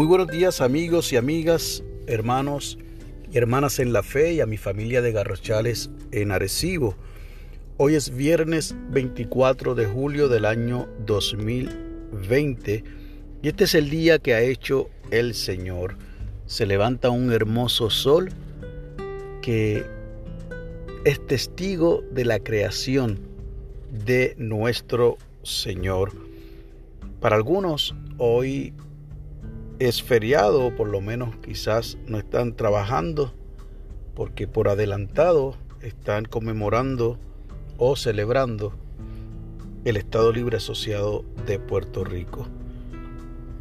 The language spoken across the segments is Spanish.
Muy buenos días amigos y amigas, hermanos y hermanas en la fe y a mi familia de Garrochales en Arecibo. Hoy es viernes 24 de julio del año 2020 y este es el día que ha hecho el Señor. Se levanta un hermoso sol que es testigo de la creación de nuestro Señor. Para algunos hoy es feriado, o por lo menos quizás no están trabajando, porque por adelantado están conmemorando o celebrando el Estado Libre Asociado de Puerto Rico.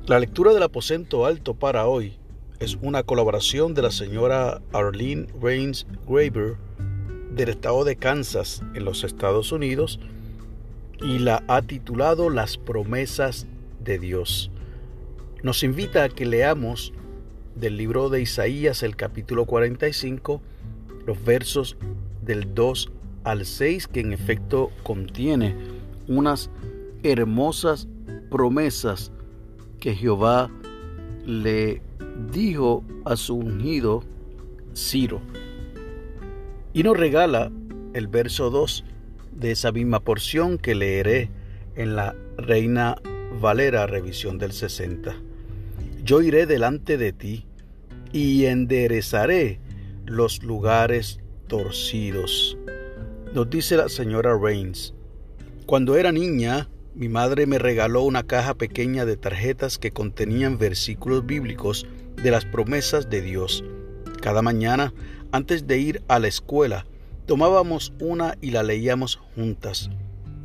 La lectura del aposento alto para hoy es una colaboración de la señora Arlene Rains Graber del estado de Kansas en los Estados Unidos y la ha titulado Las promesas de Dios nos invita a que leamos del libro de Isaías el capítulo 45, los versos del 2 al 6, que en efecto contiene unas hermosas promesas que Jehová le dijo a su ungido Ciro. Y nos regala el verso 2 de esa misma porción que leeré en la Reina Valera, revisión del 60 yo iré delante de ti y enderezaré los lugares torcidos. Nos dice la señora Reigns, cuando era niña, mi madre me regaló una caja pequeña de tarjetas que contenían versículos bíblicos de las promesas de Dios. Cada mañana, antes de ir a la escuela, tomábamos una y la leíamos juntas.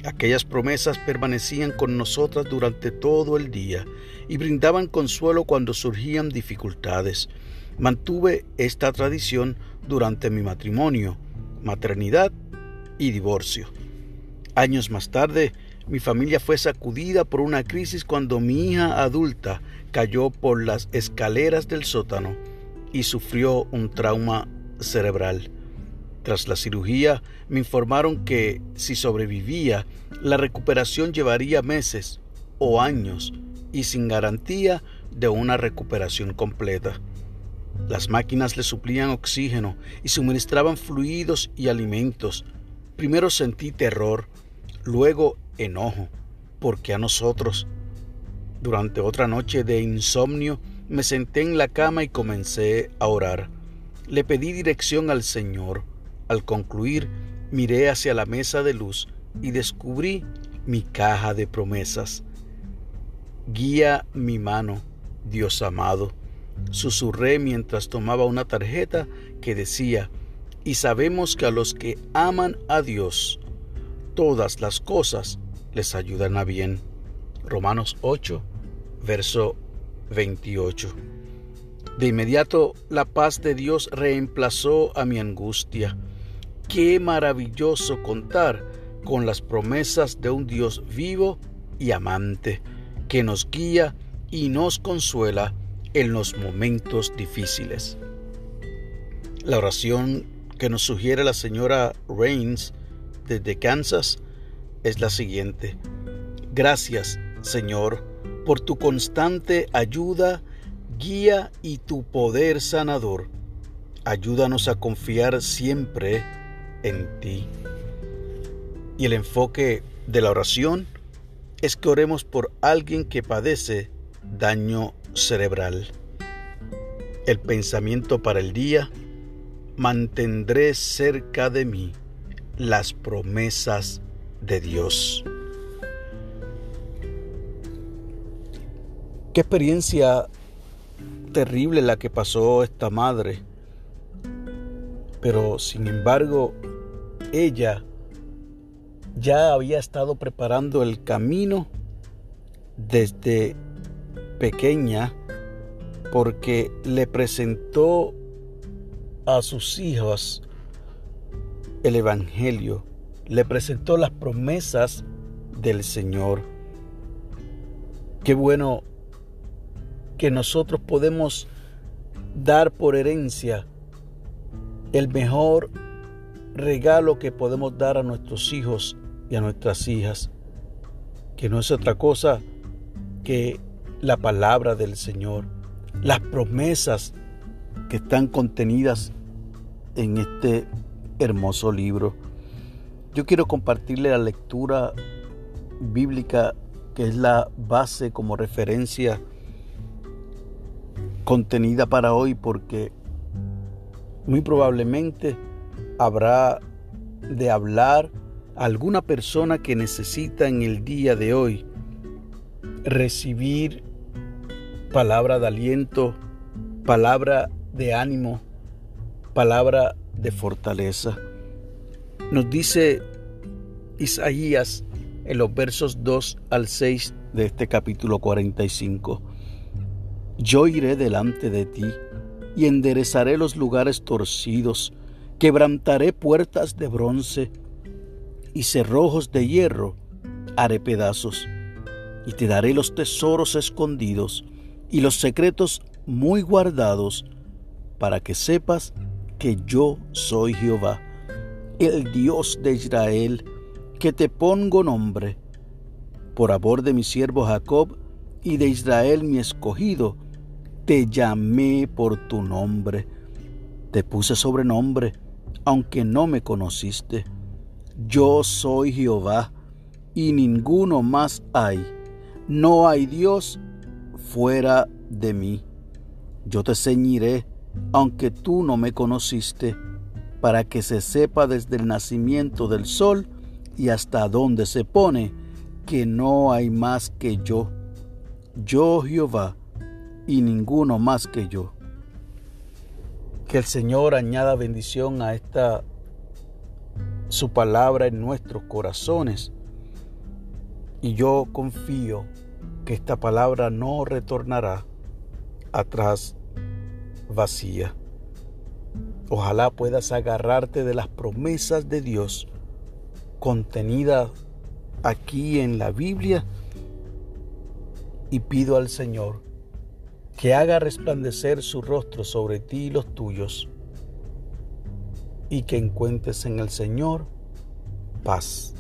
Aquellas promesas permanecían con nosotras durante todo el día y brindaban consuelo cuando surgían dificultades. Mantuve esta tradición durante mi matrimonio, maternidad y divorcio. Años más tarde, mi familia fue sacudida por una crisis cuando mi hija adulta cayó por las escaleras del sótano y sufrió un trauma cerebral. Tras la cirugía me informaron que si sobrevivía, la recuperación llevaría meses o años y sin garantía de una recuperación completa. Las máquinas le suplían oxígeno y suministraban fluidos y alimentos. Primero sentí terror, luego enojo, porque a nosotros. Durante otra noche de insomnio me senté en la cama y comencé a orar. Le pedí dirección al Señor al concluir, miré hacia la mesa de luz y descubrí mi caja de promesas. Guía mi mano, Dios amado, susurré mientras tomaba una tarjeta que decía, y sabemos que a los que aman a Dios, todas las cosas les ayudan a bien. Romanos 8, verso 28. De inmediato la paz de Dios reemplazó a mi angustia. Qué maravilloso contar con las promesas de un Dios vivo y amante, que nos guía y nos consuela en los momentos difíciles. La oración que nos sugiere la señora Reigns desde Kansas es la siguiente. Gracias, Señor, por tu constante ayuda, guía y tu poder sanador. Ayúdanos a confiar siempre en ti. Y el enfoque de la oración es que oremos por alguien que padece daño cerebral. El pensamiento para el día, mantendré cerca de mí las promesas de Dios. Qué experiencia terrible la que pasó esta madre. Pero sin embargo, ella ya había estado preparando el camino desde pequeña porque le presentó a sus hijos el Evangelio, le presentó las promesas del Señor. Qué bueno que nosotros podemos dar por herencia el mejor regalo que podemos dar a nuestros hijos y a nuestras hijas, que no es otra cosa que la palabra del Señor, las promesas que están contenidas en este hermoso libro. Yo quiero compartirle la lectura bíblica que es la base como referencia contenida para hoy porque muy probablemente habrá de hablar alguna persona que necesita en el día de hoy recibir palabra de aliento, palabra de ánimo, palabra de fortaleza. Nos dice Isaías en los versos 2 al 6 de este capítulo 45. Yo iré delante de ti y enderezaré los lugares torcidos, quebrantaré puertas de bronce y cerrojos de hierro haré pedazos, y te daré los tesoros escondidos y los secretos muy guardados, para que sepas que yo soy Jehová, el Dios de Israel, que te pongo nombre, por amor de mi siervo Jacob y de Israel mi escogido, te llamé por tu nombre, te puse sobrenombre, aunque no me conociste. Yo soy Jehová, y ninguno más hay. No hay Dios fuera de mí. Yo te ceñiré, aunque tú no me conociste, para que se sepa desde el nacimiento del sol y hasta donde se pone, que no hay más que yo. Yo Jehová, y ninguno más que yo. Que el Señor añada bendición a esta su palabra en nuestros corazones. Y yo confío que esta palabra no retornará atrás vacía. Ojalá puedas agarrarte de las promesas de Dios contenidas aquí en la Biblia y pido al Señor que haga resplandecer su rostro sobre ti y los tuyos, y que encuentres en el Señor paz.